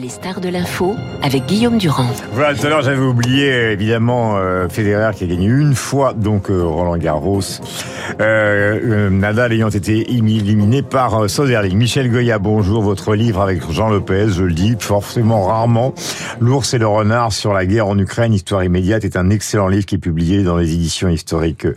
Les stars de l'info avec Guillaume Durand. Voilà, tout à l'heure j'avais oublié évidemment euh, Federer qui a gagné une fois donc euh, Roland Garros. Euh, euh, Nadal ayant été éliminé par euh, Soderling. Michel Goya, bonjour. Votre livre avec Jean Lopez, je le dis forcément rarement. L'ours et le renard sur la guerre en Ukraine, histoire immédiate, est un excellent livre qui est publié dans les éditions historiques euh,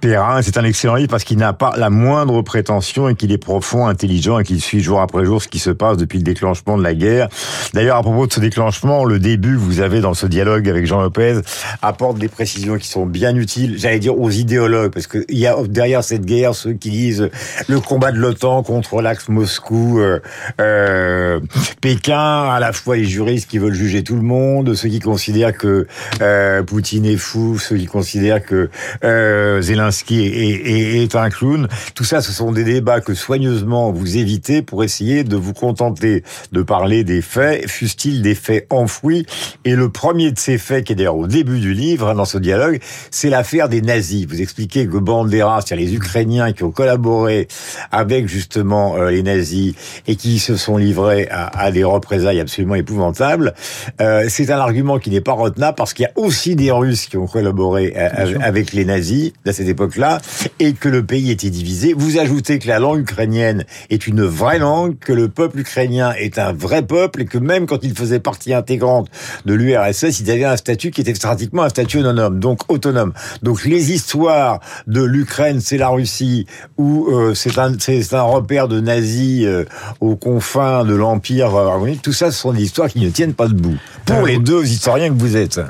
Perrin. C'est un excellent livre parce qu'il n'a pas la moindre prétention et qu'il est profond, intelligent et qu'il suit jour après jour ce qui se passe depuis le déclenchement de la guerre. D'ailleurs, à propos de ce déclenchement, le début que vous avez dans ce dialogue avec Jean Lopez apporte des précisions qui sont bien utiles, j'allais dire aux idéologues, parce qu'il y a derrière cette guerre ceux qui disent le combat de l'OTAN contre l'axe Moscou, euh, euh, Pékin, à la fois les juristes qui veulent juger tout le monde, ceux qui considèrent que euh, Poutine est fou, ceux qui considèrent que Zelensky est, est, est un clown. Tout ça, ce sont des débats que soigneusement vous évitez pour essayer de vous contenter de parler des faits, fussent-ils des faits enfouis. Et le premier de ces faits, qui est d'ailleurs au début du livre, hein, dans ce dialogue, c'est l'affaire des nazis. Vous expliquez que Bandera, c'est-à-dire les Ukrainiens qui ont collaboré avec justement euh, les nazis et qui se sont livrés à, à des représailles absolument épouvantables, euh, c'est un argument qui n'est pas retenable parce qu'il y a aussi des Russes qui ont collaboré euh, avec les nazis à cette époque-là et que le pays était divisé. Vous ajoutez que la langue ukrainienne est une vraie langue, que le peuple ukrainien est un vrai peuple et que même quand il faisait partie intégrante de l'URSS, il avait un statut qui était pratiquement un statut autonome, donc autonome. Donc les histoires de l'Ukraine, c'est la Russie, ou euh, c'est un, c'est un repère de nazis euh, aux confins de l'Empire, euh, tout ça, ce sont des histoires qui ne tiennent pas debout. Pour les deux historiens que vous êtes.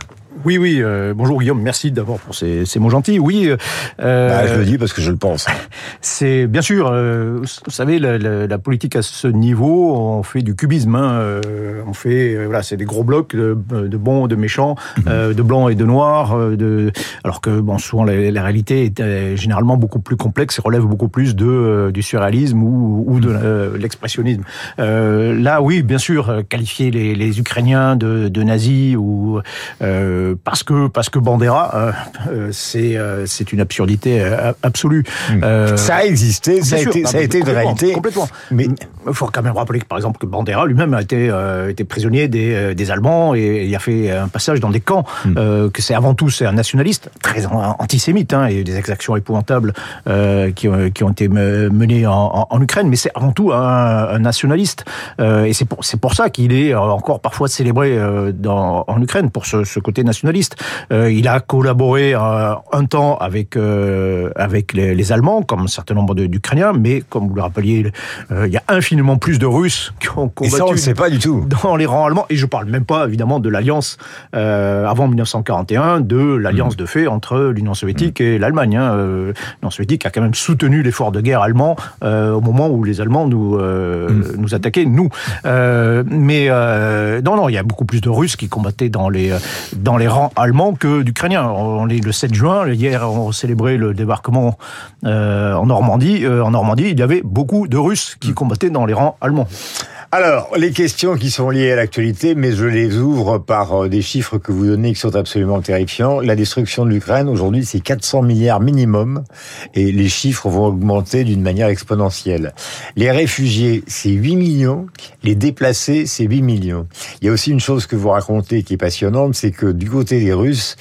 Oui, oui. Euh, bonjour Guillaume, merci d'abord pour ces, ces, mots gentils. Oui. Euh, bah, je le dis parce que je le pense. C'est bien sûr. Euh, vous savez, la, la, la, politique à ce niveau, on fait du cubisme. Hein, on fait, voilà, c'est des gros blocs de, de bons, de méchants, mmh. de blancs et de noirs. De, alors que bon, souvent la, la, réalité est généralement beaucoup plus complexe et relève beaucoup plus de du surréalisme ou, ou de l'expressionnisme. là, oui, bien sûr, qualifier les, les Ukrainiens de, de, nazis ou parce que parce que Bandera, euh, euh c'est euh, c'est une absurdité euh, absolue. Euh, ça a existé, ça a sûr, été, ça a été de réalité. Complètement. Mais il faut quand même rappeler que par exemple que Bandera lui-même a été été prisonnier des des Allemands et il a fait un passage dans des camps. Mm. que c'est avant tout c'est un nationaliste très antisémite hein, et des exactions épouvantables qui ont qui ont été menées en, en, en Ukraine, mais c'est avant tout un, un nationaliste. et c'est pour c'est pour ça qu'il est encore parfois célébré dans en Ukraine pour ce, ce côté nationaliste. Euh, il a collaboré euh, un temps avec euh, avec les, les, Allemands, comme un certain nombre d'Ukrainiens, mais comme vous le rappeliez, euh, il y a infiniment plus de Russes qui ont combattu. Et ça, on ne sait pas du tout. Dans les rangs allemands, et je parle même pas évidemment de l'alliance euh, avant 1941, de l'alliance mmh. de fait entre l'Union soviétique mmh. et l'Allemagne. Hein. L'Union soviétique a quand même soutenu l'effort de guerre allemand au moment où les Allemands nous mmh. nous attaquaient, nous. mais non, non, il y a beaucoup plus de Russes qui combattaient dans les dans les rangs allemands que d'Ukrainiens. On est le 7 juin, hier on célébrait le débarquement euh, en Normandie. Euh, en Normandie, il y avait beaucoup de Russes qui combattaient dans les rangs allemands. Alors, les questions qui sont liées à l'actualité, mais je les ouvre par des chiffres que vous donnez qui sont absolument terrifiants. La destruction de l'Ukraine, aujourd'hui, c'est 400 milliards minimum, et les chiffres vont augmenter d'une manière exponentielle. Les réfugiés, c'est 8 millions, les déplacés, c'est 8 millions. Il y a aussi une chose que vous racontez qui est passionnante, c'est que du côté des Russes,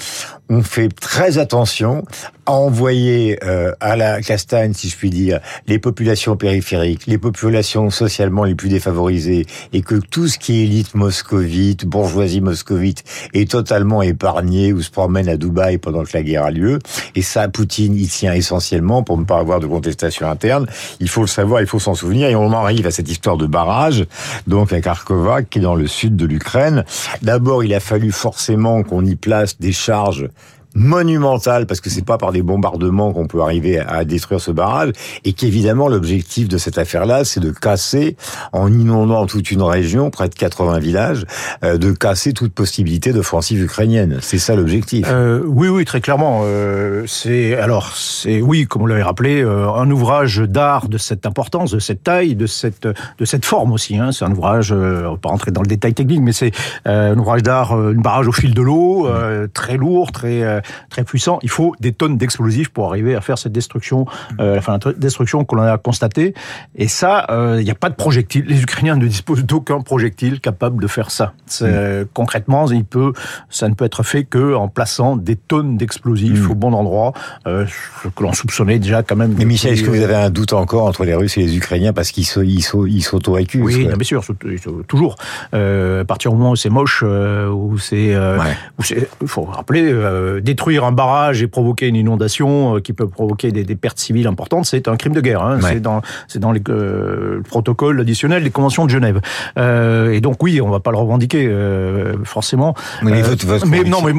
on fait très attention à envoyer euh, à la castagne, si je puis dire, les populations périphériques, les populations socialement les plus défavorisées, et que tout ce qui est élite moscovite, bourgeoisie moscovite, est totalement épargné ou se promène à Dubaï pendant que la guerre a lieu. Et ça, Poutine y tient essentiellement pour ne pas avoir de contestation interne. Il faut le savoir, il faut s'en souvenir. Et on en arrive à cette histoire de barrage, donc à Kharkova, qui est dans le sud de l'Ukraine. D'abord, il a fallu forcément qu'on y place des charges monumentale parce que c'est pas par des bombardements qu'on peut arriver à détruire ce barrage et qu'évidemment l'objectif de cette affaire-là c'est de casser en inondant toute une région près de 80 villages euh, de casser toute possibilité d'offensive ukrainienne. C'est ça l'objectif. Euh, oui oui très clairement. Euh, c'est alors c'est oui comme vous l'avez rappelé euh, un ouvrage d'art de cette importance de cette taille de cette de cette forme aussi hein. c'est un ouvrage euh, on va pas rentrer dans le détail technique mais c'est euh, un ouvrage d'art un barrage au fil de l'eau très lourd très très puissant. Il faut des tonnes d'explosifs pour arriver à faire cette destruction, euh, enfin la destruction que l'on a constatée. Et ça, euh, il n'y a pas de projectile. Les Ukrainiens ne disposent d'aucun projectile capable de faire ça. Mm. Concrètement, il peut, ça ne peut être fait que en plaçant des tonnes d'explosifs mm. au bon endroit, euh, ce que l'on soupçonnait déjà quand même. Mais Michel, est-ce que vous avez un doute encore entre les Russes et les Ukrainiens parce qu'ils s'auto-accusent Oui, bien sûr, toujours. Euh, à partir du moment où c'est moche, euh, où c'est, euh, il faut rappeler, euh, détruire un barrage et provoquer une inondation qui peut provoquer des, des pertes civiles importantes, c'est un crime de guerre. Hein. C'est dans, c'est dans les, le protocole additionnel des conventions de Genève. et donc oui, on va pas le revendiquer forcément. Mais, votre, votre mais non, mais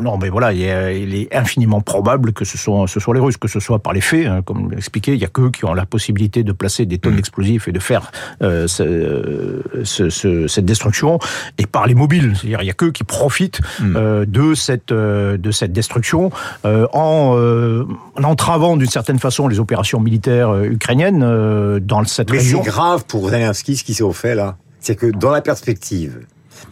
non, mais voilà, il, il, est infiniment probable que ce soit, ce soit les Russes, que ce soit par les faits, hein, comme expliqué, il y a qu'eux qui ont la possibilité de placer des tonnes mm. d'explosifs et de faire euh, ce, ce, cette destruction et par les mobiles. C'est-à-dire, il y a qu'eux qui profitent mm. euh, de cette euh, de cette destruction euh, en, euh, en, entravant d'une certaine façon les opérations militaires euh, ukrainiennes dans cette région. Mais c'est grave pour Zelensky ce qui s'est fait là. C'est que dans la perspective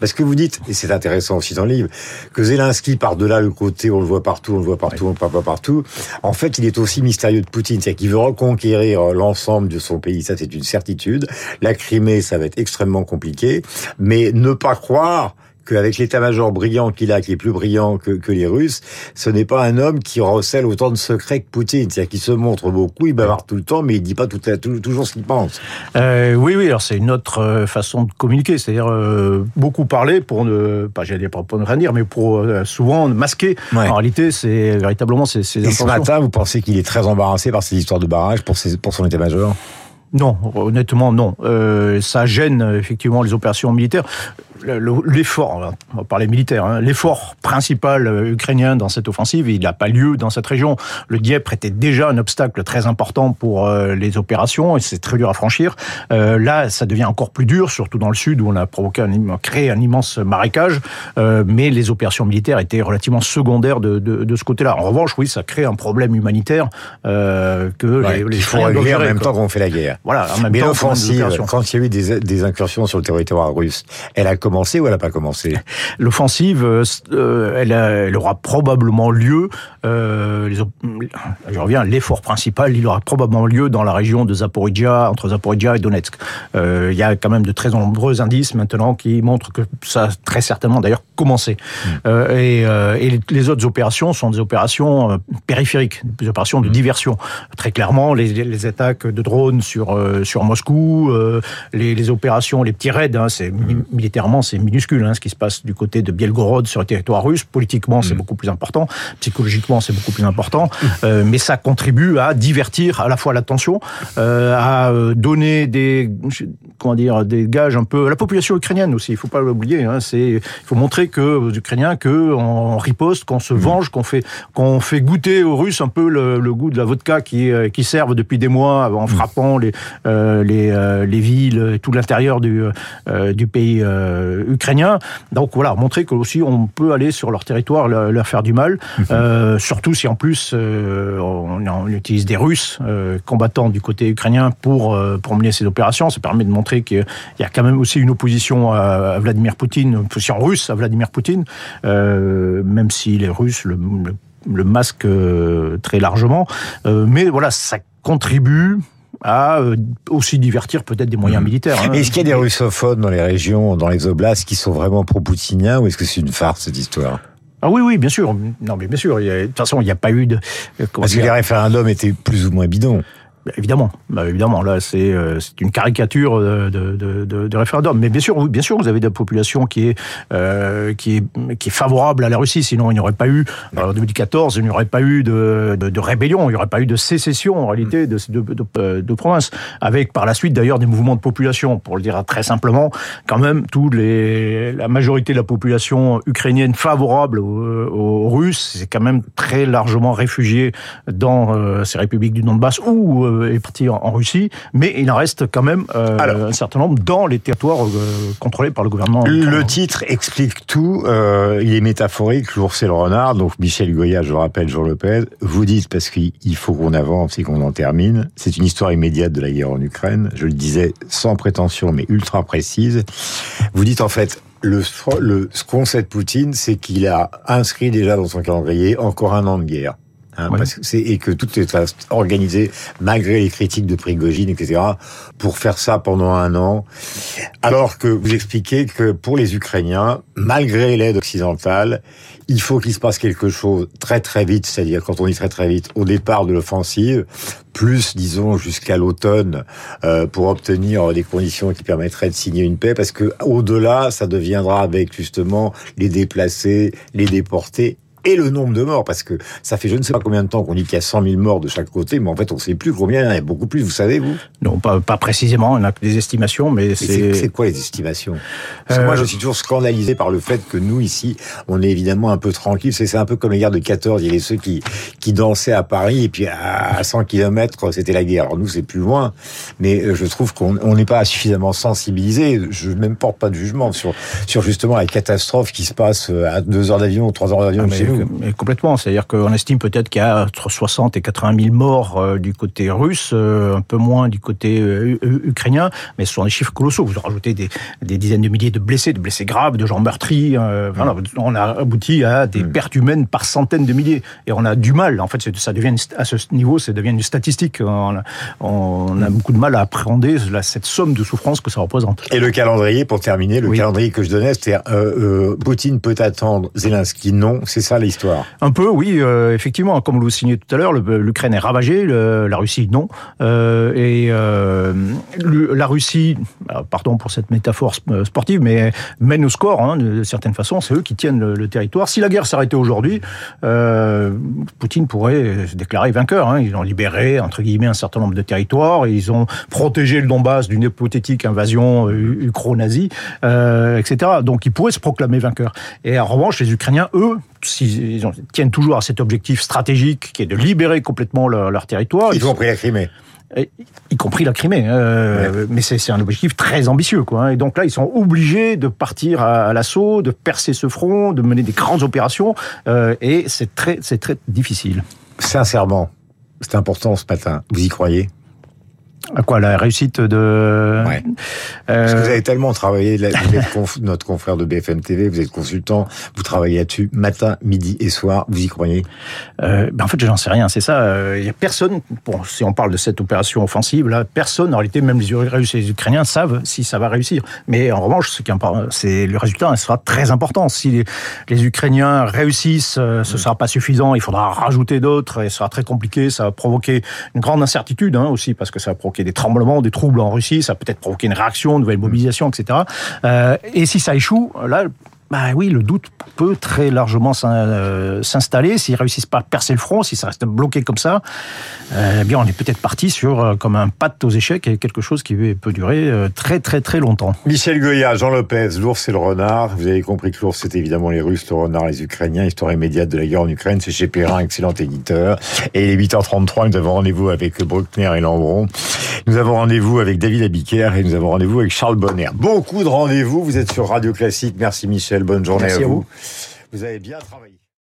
parce que vous dites, et c'est intéressant aussi dans le livre, que Zelensky, par-delà le côté, on le voit partout, on le voit partout, on le voit pas partout, en fait, il est aussi mystérieux de Poutine. C'est-à-dire qu'il veut reconquérir l'ensemble de son pays, ça c'est une certitude. La Crimée, ça va être extrêmement compliqué. Mais ne pas croire qu'avec l'état-major brillant qu'il a, qui est plus brillant que, que les Russes, ce n'est pas un homme qui recèle autant de secrets que Poutine. C'est-à-dire qu'il se montre beaucoup, il bavarde tout le temps, mais il dit pas tout, tout, toujours ce qu'il pense. Euh, oui, oui, alors c'est une autre euh, façon de communiquer, c'est-à-dire euh, beaucoup parler pour ne, pas j'allais dire pour ne rien dire, mais pour euh, souvent masquer. En réalité, c'est véritablement ces, ces Et ce matin, vous pensez qu'il est très embarrassé par ces histoires de barrage pour, ses, pour son état-major? Non, honnêtement, non. Euh, ça gêne effectivement les opérations militaires l'effort, on va parler militaire, hein, l'effort principal euh, ukrainien dans cette offensive, il n'a pas lieu dans cette région. Le Dieppe était déjà un obstacle très important pour euh, les opérations et c'est très dur à franchir. Euh, là, ça devient encore plus dur, surtout dans le sud où on a provoqué un, créé un immense marécage, euh, mais les opérations militaires étaient relativement secondaires de, de, de ce côté-là. En revanche, oui, ça crée un problème humanitaire euh, que ouais, les, les faut régler en même temps qu'on fait la guerre. Voilà, en même mais l'offensive, quand il y a eu des, des incursions sur le territoire russe, elle a commencé ou elle n'a pas commencé? L'offensive, euh, elle, elle, aura probablement lieu. Euh, les, je reviens, l'effort principal, il aura probablement lieu dans la région de Zaporizhia, entre Zaporizhia et Donetsk. Euh, il y a quand même de très nombreux indices maintenant qui montrent que ça a très certainement d'ailleurs commencé. Mmh. Euh, et, euh, et, les autres opérations sont des opérations euh, périphériques, des opérations de mmh. diversion. Très clairement, les, les attaques de drones sur sur Moscou, les, les, opérations, les petits raids, hein, c'est mmh. militairement c'est minuscule, hein, ce qui se passe du côté de Bielgorod sur le territoire russe. Politiquement, c'est mmh. beaucoup plus important. Psychologiquement, c'est beaucoup plus important. Mmh. Euh, mais ça contribue à divertir à la fois l'attention, euh, à euh, donner des comment dire des gages un peu à la population ukrainienne aussi. Il faut pas l'oublier. Hein, c'est il faut montrer que aux Ukrainiens que on riposte, qu'on se mmh. venge, qu'on fait qu'on fait goûter aux Russes un peu le, le, goût de la vodka qui qui servent depuis des mois en frappant les euh, les, les villes tout l'intérieur du du pays ukrainiens. Donc voilà, montrer que aussi on peut aller sur leur territoire leur, leur faire du mal, mmh. euh, surtout si en plus euh, on, on, utilise des Russes euh, combattants du côté ukrainien pour euh, pour mener ces opérations. Ça permet de montrer qu'il y a quand même aussi une opposition à, Vladimir Poutine, une opposition russe à Vladimir Poutine, euh, même si les Russes le, le, le masquent euh, très largement. mais voilà, ça contribue à euh, aussi divertir peut-être des moyens mmh. militaires. Hein. Est-ce qu'il y a des russophones dans les régions, dans les oblasts, qui sont vraiment pro-poutiniens ou est-ce que c'est une farce cette histoire? Ah oui, oui, bien sûr. Non, mais bien sûr. De toute façon, il n'y a pas eu de. Parce que les référendums étaient plus ou moins bidons. Évidemment, bah, évidemment, là c'est euh, une caricature de, de, de, de, référendum. Mais bien sûr, bien sûr, vous avez des populations qui est euh, qui est qui est favorable à la Russie. Sinon, il n'y aurait pas eu en 2014, il n'y aurait pas eu de, de, de, rébellion, il n'y aurait pas eu de sécession en réalité de de, de, de provinces. Avec par la suite d'ailleurs des mouvements de population, pour le dire très simplement, quand même, tous les la majorité de la population ukrainienne favorable aux, aux Russes, c'est quand même très largement réfugiée dans euh, ces républiques du Donbass ou est parti en, Russie, mais il en reste quand même euh, Alors, un certain nombre dans les territoires euh, contrôlés par le gouvernement. Le titre explique tout. Euh, il est métaphorique. L'ours et le renard. Donc Michel Goya, je le rappelle, Jean Lopez, vous dites parce qu'il faut qu'on avance et qu'on en termine. C'est une histoire immédiate de la guerre en Ukraine. Je le disais sans prétention, mais ultra précise. Vous dites en fait le, le, ce qu'ont sait de Poutine, c'est qu'il a inscrit déjà dans son calendrier encore un an de guerre. Hein, parce que c'est, et que tout est organisé, malgré les critiques de Prigogine, etc., pour faire ça pendant un an. Alors que vous expliquez que pour les Ukrainiens, malgré l'aide occidentale, il faut qu'il se passe quelque chose très très vite, c'est-à-dire quand on dit très très vite, au départ de l'offensive, plus disons jusqu'à l'automne, euh, pour obtenir des conditions qui permettraient de signer une paix, parce que au-delà, ça deviendra avec justement les déplacés, les déportés et le nombre de morts, parce que ça fait je ne sais pas combien de temps qu'on dit qu'il y a 100 000 morts de chaque côté, mais en fait on ne sait plus combien, il y en a beaucoup plus, vous savez vous? Non, pas, pas précisément, on a que des estimations, mais, c'est... C'est quoi les estimations? Parce que moi je euh, suis toujours scandalisé par le fait que nous ici, on est évidemment un peu tranquille, c'est un peu comme les guerres de 14, il y avait ceux qui, qui dansaient à Paris, et puis à 100 km c'était la guerre. Alors nous c'est plus loin, mais euh, je trouve qu'on n'est pas suffisamment sensibilisé, je ne même porte pas de jugement sur, sur justement la catastrophe qui se passe euh, à deux heures d'avion ou trois heures d'avion ah, chez mais complètement. C'est-à-dire qu'on estime peut-être qu'il y a entre 60 et 80 000 morts euh, du côté russe, euh, un peu moins du côté euh, ukrainien, mais ce sont des chiffres colossaux. Vous rajoutez des, des dizaines de milliers de blessés, de blessés graves, de gens meurtris. voilà, on a abouti à des pertes humaines par centaines de milliers. Et on a du mal. En fait, ça devient à ce niveau, ça devient une statistique. On a, on a beaucoup de mal à appréhender cette somme de souffrance que ça représente. Et le calendrier, pour terminer, le calendrier que je donnais, euh, Poutine peut attendre Zelensky? Non, c'est ça Un peu, oui, euh, effectivement. Comme vous le signez tout à l'heure, l'Ukraine est ravagée, la Russie non. Euh, et euh, la Russie, pardon pour cette métaphore sportive, mais mène au score hein, de certaines façons. C'est eux qui tiennent le, territoire. Si la guerre s'arrêtait aujourd'hui, Poutine pourrait se déclarer vainqueur. Hein. Ils ont libéré entre guillemets un certain nombre de territoires. Ils ont protégé le Donbass d'une hypothétique invasion ukro-nazie, etc. Donc ils pourraient se proclamer vainqueurs. Et en revanche, les Ukrainiens, eux, s'ils tiennent toujours à cet objectif stratégique qui est de libérer complètement leur, territoire. Ils, ont pris la Crimée y compris la Crimée. Euh, mais c'est un objectif très ambitieux, quoi. Hein. Et donc là, ils sont obligés de partir à, l'assaut, de percer ce front, de mener des grandes opérations, euh, et c'est très, c'est très difficile. Sincèrement, c'est important ce matin. Vous y croyez? À quoi la réussite de ouais. Euh, Parce que vous avez tellement travaillé, vous êtes notre confrère de BFM TV, vous êtes consultant, vous travaillez là-dessus matin, midi et soir, vous y croyez? Euh, ben En fait, j'en sais rien, c'est ça. Euh, il y a personne, bon, si on parle de cette opération offensive, là, personne, en réalité, même les les Ukrainiens savent si ça va réussir. Mais en revanche, ce qui c'est le résultat sera très important. Si les, Ukrainiens réussissent, ce ne sera pas suffisant, il faudra rajouter d'autres, et ce sera très compliqué, ça va provoquer une grande incertitude hein, aussi, parce que ça va provoquer des tremblements, des troubles en Russie, ça peut être provoquer une réaction, une nouvelle mobilisation, etc. Euh, et si ça échoue, là, bah oui, le doute peut très largement euh, s'installer. S'ils réussissent pas à percer le front, si ça reste bloqué comme ça, euh, eh bien on est peut-être parti sur euh, comme un pâte aux échecs et quelque chose qui peut durer très très très longtemps. Michel Goya, Jean Lopez, l'ours et le renard. Vous avez compris que l'ours c'est évidemment les Russes, le renard les Ukrainiens. Histoire immédiate de la guerre en Ukraine, c'est chez Perrin, excellent éditeur. Et il est 8h33, nous avons rendez-vous avec Bruckner et Lambron. Nous avons rendez-vous avec David Abiker et nous avons rendez-vous avec Charles Bonner. Beaucoup de rendez-vous. Vous êtes sur Radio Classique. Merci Michel bonne journée à vous. Vous avez bien travaillé.